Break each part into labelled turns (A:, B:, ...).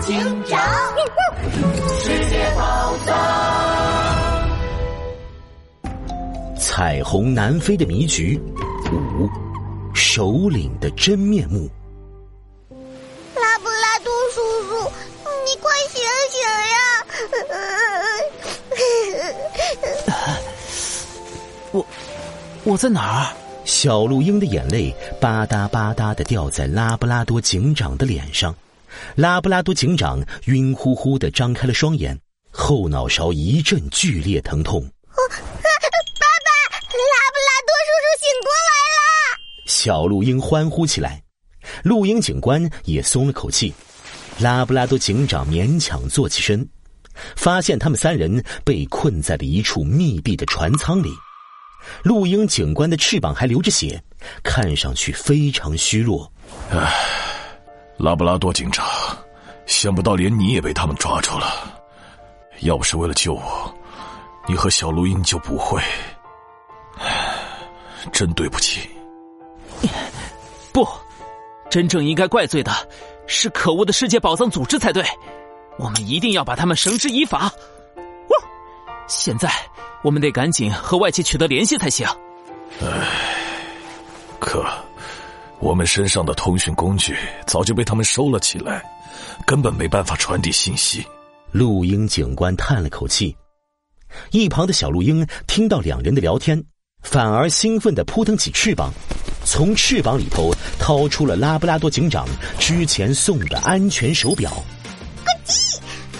A: 警长，世界宝藏，
B: 彩虹南飞的迷局五，首领的真面目。
C: 拉布拉多叔叔，你快醒
D: 醒呀！我我在哪儿？
B: 小鹿鹰的眼泪吧嗒吧嗒的掉在拉布拉多警长的脸上，拉布拉多警长晕乎乎的张开了双眼，后脑勺一阵剧烈疼痛。爸
C: 爸，拉布拉多叔叔醒过来了！
B: 小鹿鹰欢呼起来，鹿鹰警官也松了口气。拉布拉多警长勉强坐起身，发现他们三人被困在了一处密闭的船舱里。鹿鹰警官的翅膀还流着血，看上去非常虚弱。
E: 唉，拉布拉多警察，想不到连你也被他们抓住了。要不是为了救我，你和小陆鹰就不会。唉，真对不起。
D: 不，真正应该怪罪的是可恶的世界宝藏组织才对。我们一定要把他们绳之以法。现在。我们得赶紧和外界取得联系才行。
E: 唉，可我们身上的通讯工具早就被他们收了起来，根本没办法传递信息。
B: 陆鹰警官叹了口气，一旁的小陆鹰听到两人的聊天，反而兴奋的扑腾起翅膀，从翅膀里头掏出了拉布拉多警长之前送的安全手表。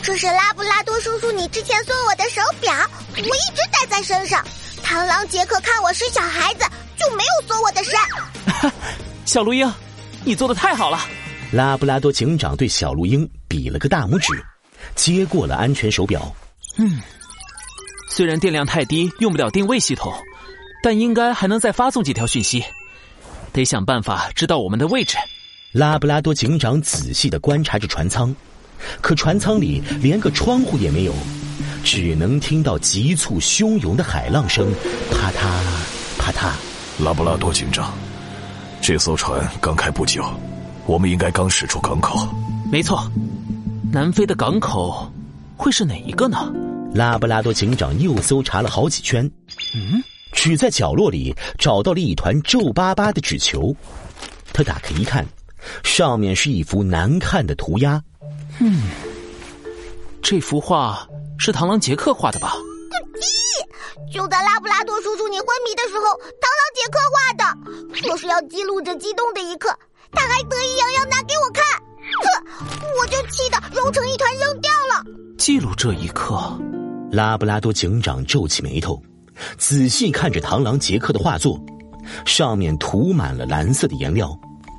C: 这是拉布拉多叔叔你之前送我的手表，我一直戴在身上。螳螂杰克看我是小孩子，就没有锁我的身。
D: 小鹿鹰，你做的太好了！
B: 拉布拉多警长对小鹿鹰比了个大拇指，接过了安全手表。
D: 嗯，虽然电量太低，用不了定位系统，但应该还能再发送几条讯息。得想办法知道我们的位置。
B: 拉布拉多警长仔细的观察着船舱。可船舱里连个窗户也没有，只能听到急促汹涌的海浪声，啪嗒啪嗒。
E: 拉布拉多警长，这艘船刚开不久，我们应该刚驶出港口。
D: 没错，南非的港口会是哪一个呢？
B: 拉布拉多警长又搜查了好几圈，嗯，只在角落里找到了一团皱巴巴的纸球。他打开一看，上面是一幅难看的涂鸦。
D: 嗯，这幅画是螳螂杰克画的吧？
C: 咦，就在拉布拉多叔叔你昏迷的时候，杰克画的，说是要记录这激动的一刻，他还得意洋洋拿给我看，哼，我就气得揉成一团扔掉了。
D: 记录这一刻，
B: 拉布拉多警长皱起眉头，仔细看着螳螂杰克的画作，上面涂满了蓝色的颜料，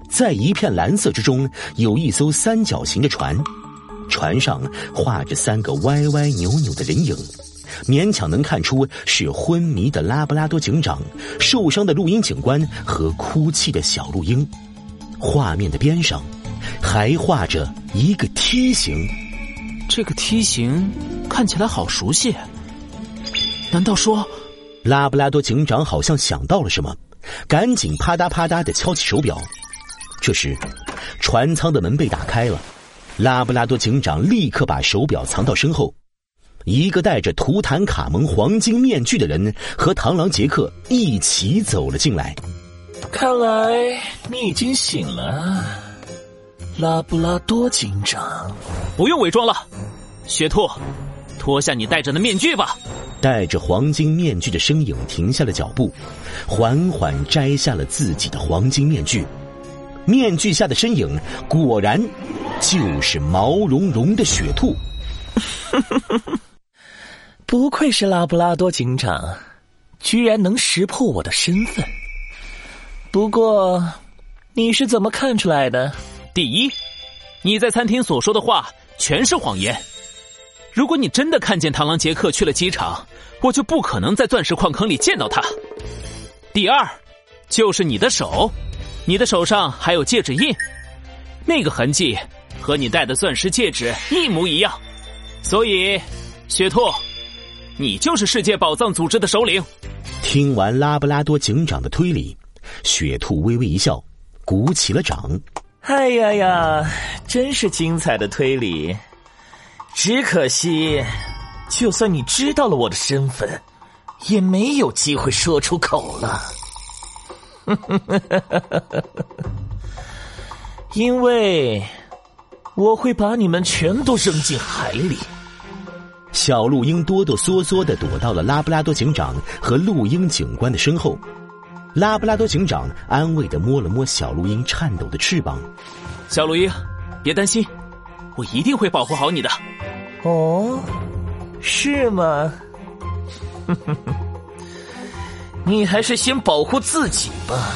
B: 在一片蓝色之中，有一艘三角形的船。船上画着三个歪歪扭扭的人影，勉强能看出是昏迷的拉布拉多警长、受伤的录音警官和哭泣的小录音。画面的边上还画着一个梯形，
D: 这个梯形看起来好熟悉。难道说，
B: 拉布拉多警长好像想到了什么，赶紧啪嗒啪嗒的敲起手表。这时，船舱的门被打开了。拉布拉多警长立刻把手表藏到身后，一个戴着图坦卡蒙黄金面具的人和螳螂杰克一起走了进来。
F: 看来你已经醒了，拉布拉多警长。
D: 不用伪装了，雪兔，脱下你戴着的面具吧。
B: 戴着黄金面具的身影停下了脚步，缓缓摘下了自己的黄金面具。面具下的身影果然。就是毛茸茸的雪兔，
F: 不愧是拉布拉多警长，居然能识破我的身份。不过，你是怎么看出来的？
D: 第一，你在餐厅所说的话全是谎言。如果你真的看见螳螂杰克去了机场，我就不可能在钻石矿坑里见到他。第二，就是你的手，你的手上还有戒指印，那个痕迹。和你戴的钻石戒指一模一样，所以，雪兔，你就是世界宝藏组织的首领。
B: 听完拉布拉多警长的推理，雪兔微微一笑，鼓起了掌。
F: 哎呀呀，真是精彩的推理！只可惜，就算你知道了我的身份，也没有机会说出口了。因为我会把你们全都扔进海里。
B: 小鹿鹰哆哆嗦嗦的躲到了拉布拉多警长和鹿鹰警官的身后。拉布拉多警长安慰的摸了摸小鹿鹰颤抖的翅膀：“
D: 小鹿鹰，别担心，我一定会保护好你的。”
F: 哦，是吗？你还是先保护自己吧。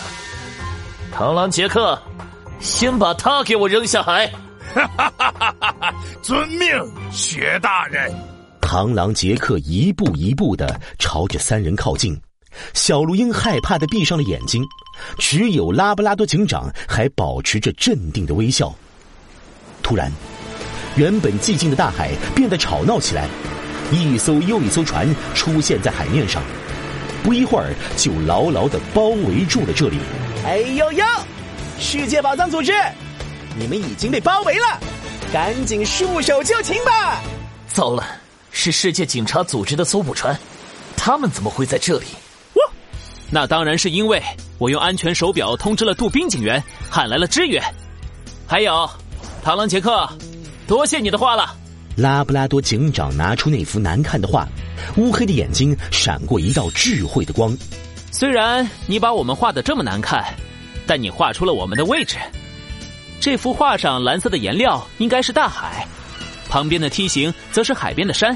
F: 螳螂杰克，先把他给我扔下海。
E: 哈哈哈哈哈！遵命，雪大人。
B: 螳螂杰克一步一步的朝着三人靠近。小鹿鹰害怕的闭上了眼睛，只有拉布拉多警长还保持着镇定的微笑。突然，原本寂静的大海变得吵闹起来，一艘又一艘船出现在海面上，不一会儿就牢牢的包围住了这里。
G: 哎呦呦！世界宝藏组织，你们已经被包围了，赶紧束手就擒吧！
F: 糟了，是世界警察组织的搜捕船，他们怎么会在这里？
D: 那当然是因为我用安全手表通知了杜宾警员，喊来了支援。还有，螳螂杰克，多谢你的话了。
B: 拉布拉多警长拿出那幅难看的画，乌黑的眼睛闪过一道智慧的光。
D: 虽然你把我们画的这么难看，但你画出了我们的位置。这幅画上蓝色的颜料应该是大海，旁边的梯形则是海边的山。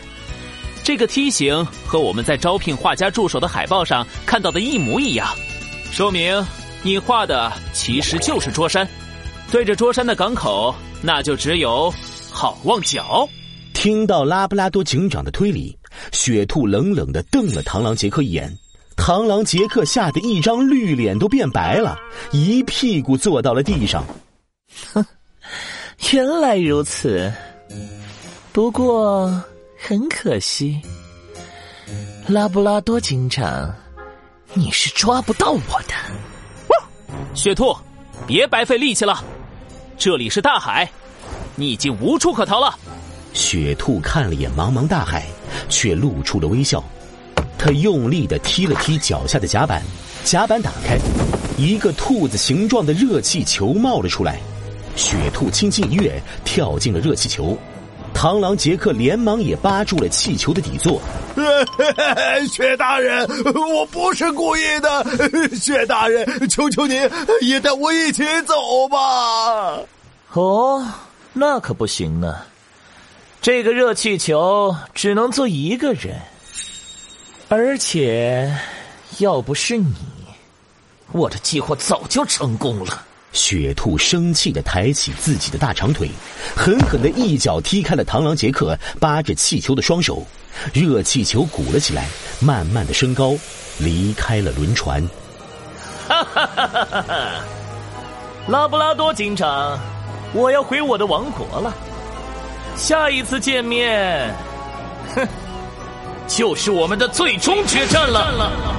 D: 这个梯形和我们在招聘画家助手的海报上看到的一模一样，说明你画的其实就是桌山。对着桌山的港口，那就只有好望角。
B: 听到拉布拉多警长的推理，雪兔冷冷的瞪了螳螂杰克一眼，螳螂杰克吓得一张绿脸都变白了，一屁股坐到了地上。
F: 哼，原来如此。不过。很可惜，拉布拉多警长，你是抓不到我的。
D: 雪兔，别白费力气了，这里是大海，你已经无处可逃了。
B: 雪兔看了眼茫茫大海，却露出了微笑。他用力的踢了踢脚下的甲板，甲板打开，一个兔子形状的热气球冒了出来。雪兔轻轻一跃，跳进了热气球。螳螂杰克连忙也扒住了气球的底座。
E: 薛大人，我不是故意的。薛大人，求求您也带我一起走吧。
F: 哦，那可不行呢。这个热气球只能坐一个人，而且要不是你，我的计划早就成功了。
B: 雪兔生气的抬起自己的大长腿，狠狠的一脚踢开了螳螂杰克扒着气球的双手，热气球鼓了起来，慢慢的升高，离开了轮船。
F: 哈哈哈哈哈！拉布拉多警长，我要回我的王国了。下一次见面，哼，就是我们的最终决战了。